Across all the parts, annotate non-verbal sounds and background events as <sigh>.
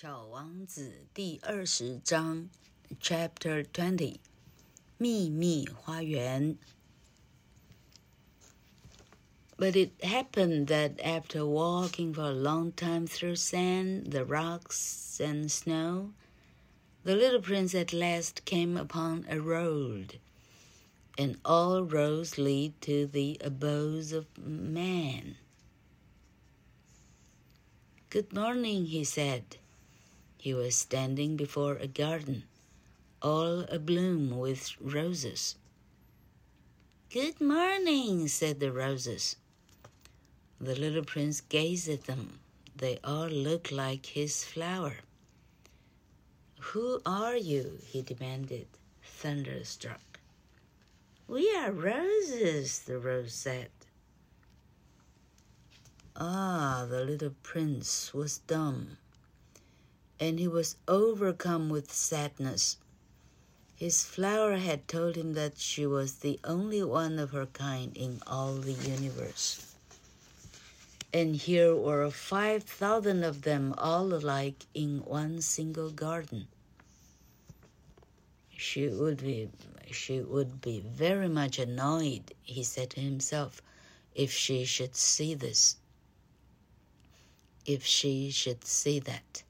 小王子第二十章，Chapter Twenty，秘密花园。But it happened that after walking for a long time through sand, the rocks, and snow, the little prince at last came upon a road, and all roads lead to the abodes of man. Good morning, he said. He was standing before a garden, all abloom with roses. Good morning, said the roses. The little prince gazed at them. They all looked like his flower. Who are you? he demanded, thunderstruck. We are roses, the rose said. Ah, the little prince was dumb and he was overcome with sadness. His flower had told him that she was the only one of her kind in all the universe. And here were 5,000 of them all alike in one single garden. She would be she would be very much annoyed, he said to himself, if she should see this. If she should see that.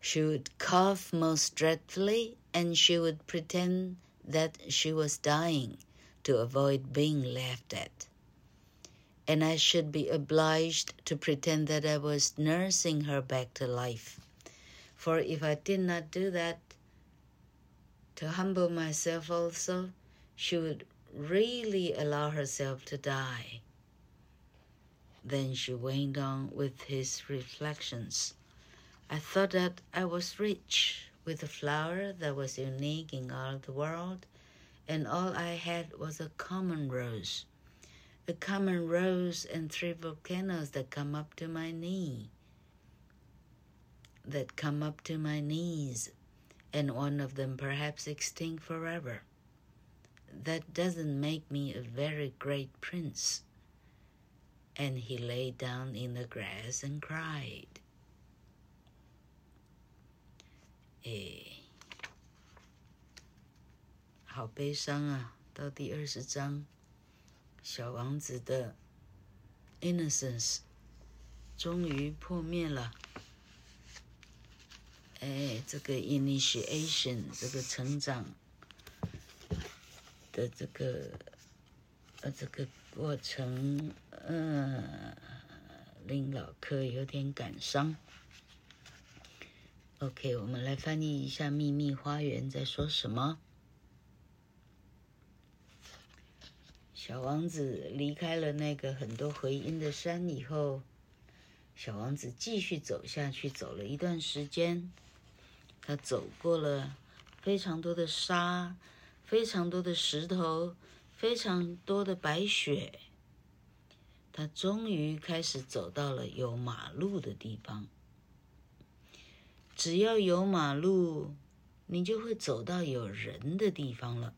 She would cough most dreadfully, and she would pretend that she was dying to avoid being laughed at. And I should be obliged to pretend that I was nursing her back to life. For if I did not do that, to humble myself also, she would really allow herself to die. Then she went on with his reflections. I thought that I was rich with a flower that was unique in all the world, and all I had was a common rose. A common rose and three volcanoes that come up to my knee. That come up to my knees, and one of them perhaps extinct forever. That doesn't make me a very great prince. And he lay down in the grass and cried. 诶，好悲伤啊！到第二十章，小王子的 innocence 终于破灭了。哎，这个 initiation 这个成长的这个呃这个过程，呃，令老柯有点感伤。OK，我们来翻译一下《秘密花园》在说什么。小王子离开了那个很多回音的山以后，小王子继续走下去，走了一段时间，他走过了非常多的沙，非常多的石头，非常多的白雪，他终于开始走到了有马路的地方。只要有马路，你就会走到有人的地方了。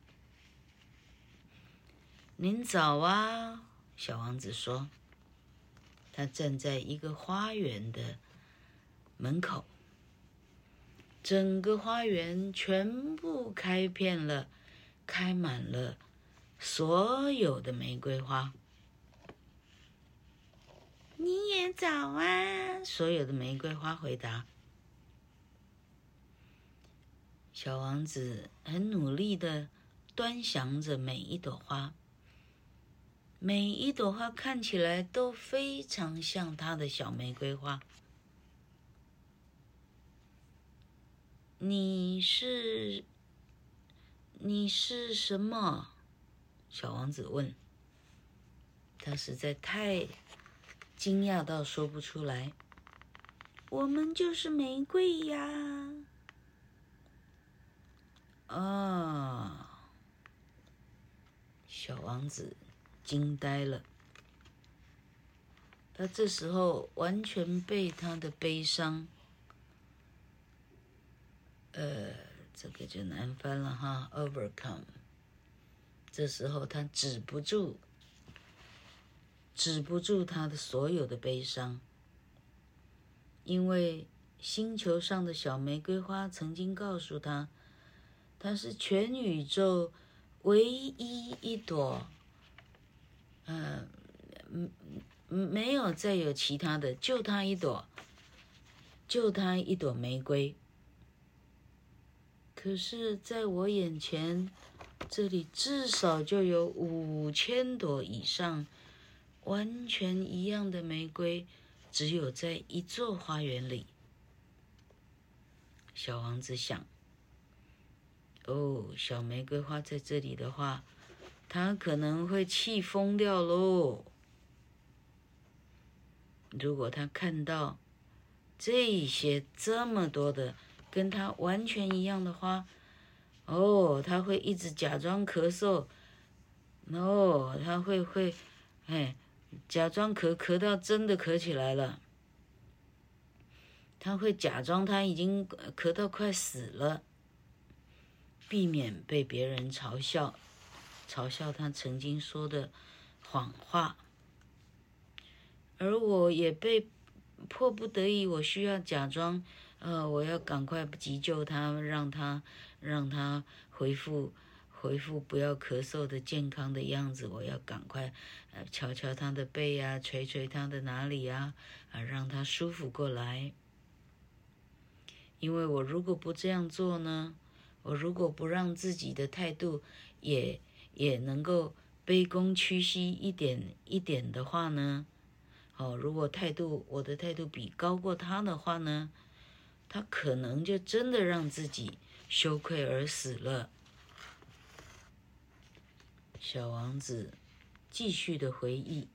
您早啊，小王子说。他站在一个花园的门口，整个花园全部开遍了，开满了所有的玫瑰花。你也早啊，所有的玫瑰花回答。小王子很努力地端详着每一朵花，每一朵花看起来都非常像他的小玫瑰花。你是？你是什么？小王子问。他实在太惊讶到说不出来。我们就是玫瑰呀。啊！小王子惊呆了。他这时候完全被他的悲伤，呃，这个就难翻了哈，overcome。这时候他止不住，止不住他的所有的悲伤，因为星球上的小玫瑰花曾经告诉他，它是全宇宙唯一一朵，嗯，嗯，没有再有其他的，就它一朵，就它一朵玫瑰。可是，在我眼前，这里至少就有五千朵以上，完全一样的玫瑰，只有在一座花园里。小王子想：“哦，小玫瑰花在这里的话，它可能会气疯掉喽。如果他看到这些这么多的跟他完全一样的花，哦，他会一直假装咳嗽，哦，他会会，哎，假装咳咳到真的咳起来了。”他会假装他已经咳到快死了，避免被别人嘲笑，嘲笑他曾经说的谎话。而我也被迫不得已，我需要假装，呃，我要赶快急救他，让他让他恢复恢复不要咳嗽的健康的样子。我要赶快呃敲敲他的背呀，捶捶他的哪里呀，啊，让他舒服过来。因为我如果不这样做呢，我如果不让自己的态度也也能够卑躬屈膝一点一点的话呢，哦，如果态度我的态度比高过他的话呢，他可能就真的让自己羞愧而死了。小王子继续的回忆，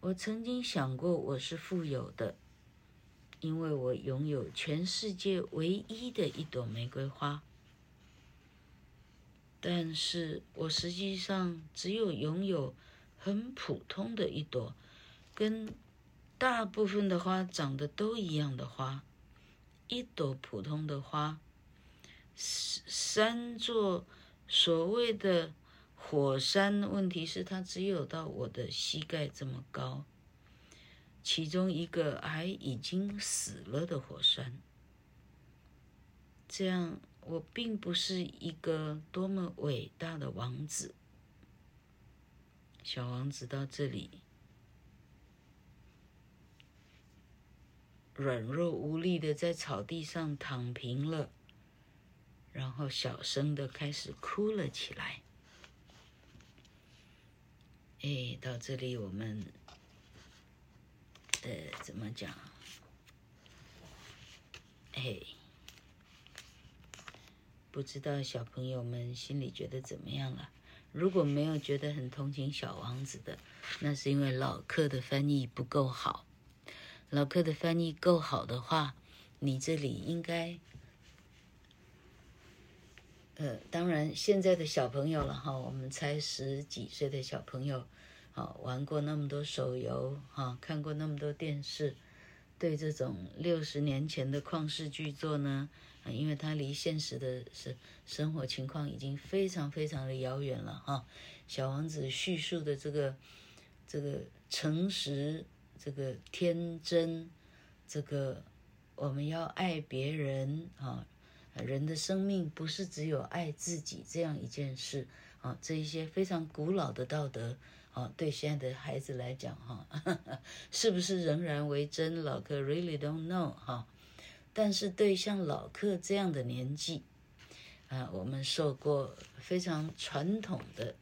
我曾经想过我是富有的。因为我拥有全世界唯一的一朵玫瑰花，但是我实际上只有拥有很普通的一朵，跟大部分的花长得都一样的花，一朵普通的花，三座所谓的火山，问题是它只有到我的膝盖这么高。其中一个还已经死了的火山，这样我并不是一个多么伟大的王子。小王子到这里，软弱无力的在草地上躺平了，然后小声的开始哭了起来。哎，到这里我们。呃，怎么讲？哎，不知道小朋友们心里觉得怎么样了？如果没有觉得很同情小王子的，那是因为老客的翻译不够好。老客的翻译够好的话，你这里应该……呃，当然现在的小朋友了哈，我们才十几岁的小朋友。好，玩过那么多手游，哈，看过那么多电视，对这种六十年前的旷世巨作呢，啊，因为它离现实的生生活情况已经非常非常的遥远了，哈。小王子叙述的这个这个诚实，这个天真，这个我们要爱别人啊，人的生命不是只有爱自己这样一件事啊，这一些非常古老的道德。哦，对现在的孩子来讲，哈，是不是仍然为真？老客 really don't know 哈，但是对像老客这样的年纪，啊，我们受过非常传统的，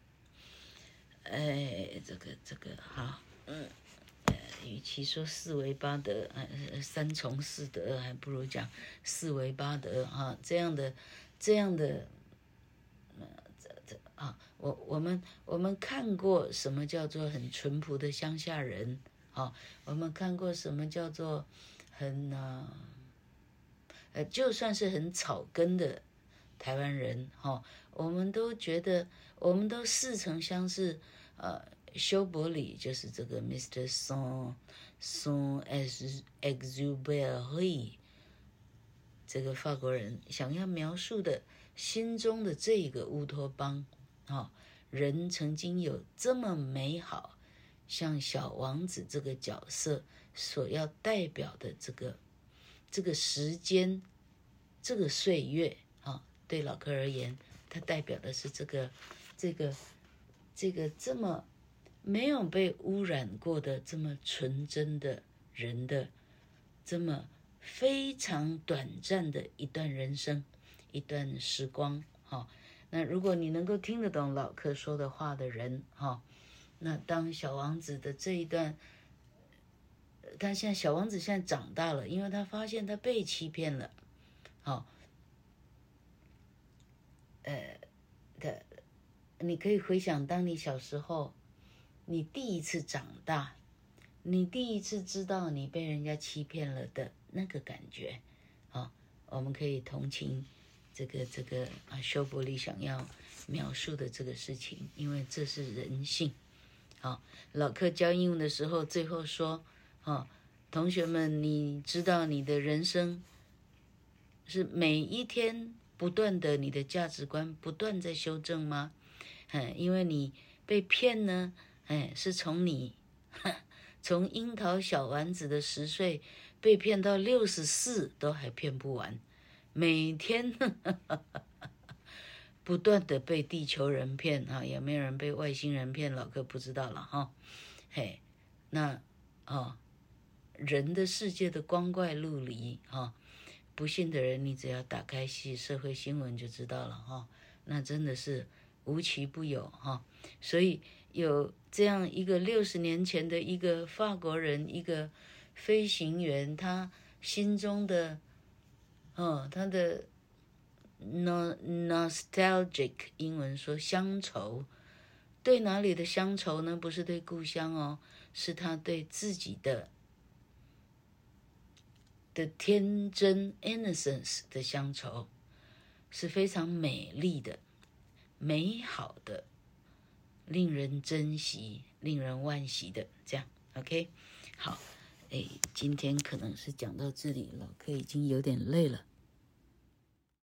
哎，这个这个哈，嗯，与其说四维八德，呃，三从四德，还不如讲四维八德哈，这样的这样的。这这啊，我我们我们看过什么叫做很淳朴的乡下人？啊，我们看过什么叫做很呃，呃，就算是很草根的台湾人，哈，我们都觉得，我们都似曾相识。呃，修伯里就是这个 Mr. Song Saint-Exupéry，这个法国人想要描述的心中的这个乌托邦。哦，人曾经有这么美好，像小王子这个角色所要代表的这个这个时间，这个岁月啊，对老柯而言，它代表的是这个这个这个这么没有被污染过的这么纯真的人的这么非常短暂的一段人生，一段时光。哈，那如果你能够听得懂老柯说的话的人，哈，那当小王子的这一段。他现在小王子现在长大了，因为他发现他被欺骗了，好，呃，的，你可以回想，当你小时候，你第一次长大，你第一次知道你被人家欺骗了的那个感觉，好，我们可以同情这个这个啊，修伯里想要描述的这个事情，因为这是人性，好，老客教英文的时候最后说。哦，同学们，你知道你的人生是每一天不断的，你的价值观不断在修正吗？嗯，因为你被骗呢，哎，是从你 <laughs> 从樱桃小丸子的十岁被骗到六十四都还骗不完，每天 <laughs> 不断的被地球人骗啊，有没有人被外星人骗？老哥不知道了哈，嘿，那哦。人的世界的光怪陆离哈，不信的人，你只要打开系社会新闻就知道了哈。那真的是无奇不有哈。所以有这样一个六十年前的一个法国人，一个飞行员，他心中的，哦，他的 nostalgic 英文说乡愁，对哪里的乡愁呢？不是对故乡哦，是他对自己的。的天真 innocence 的乡愁是非常美丽的、美好的、令人珍惜、令人惋惜的。这样，OK，好，哎，今天可能是讲到这里了，可已经有点累了。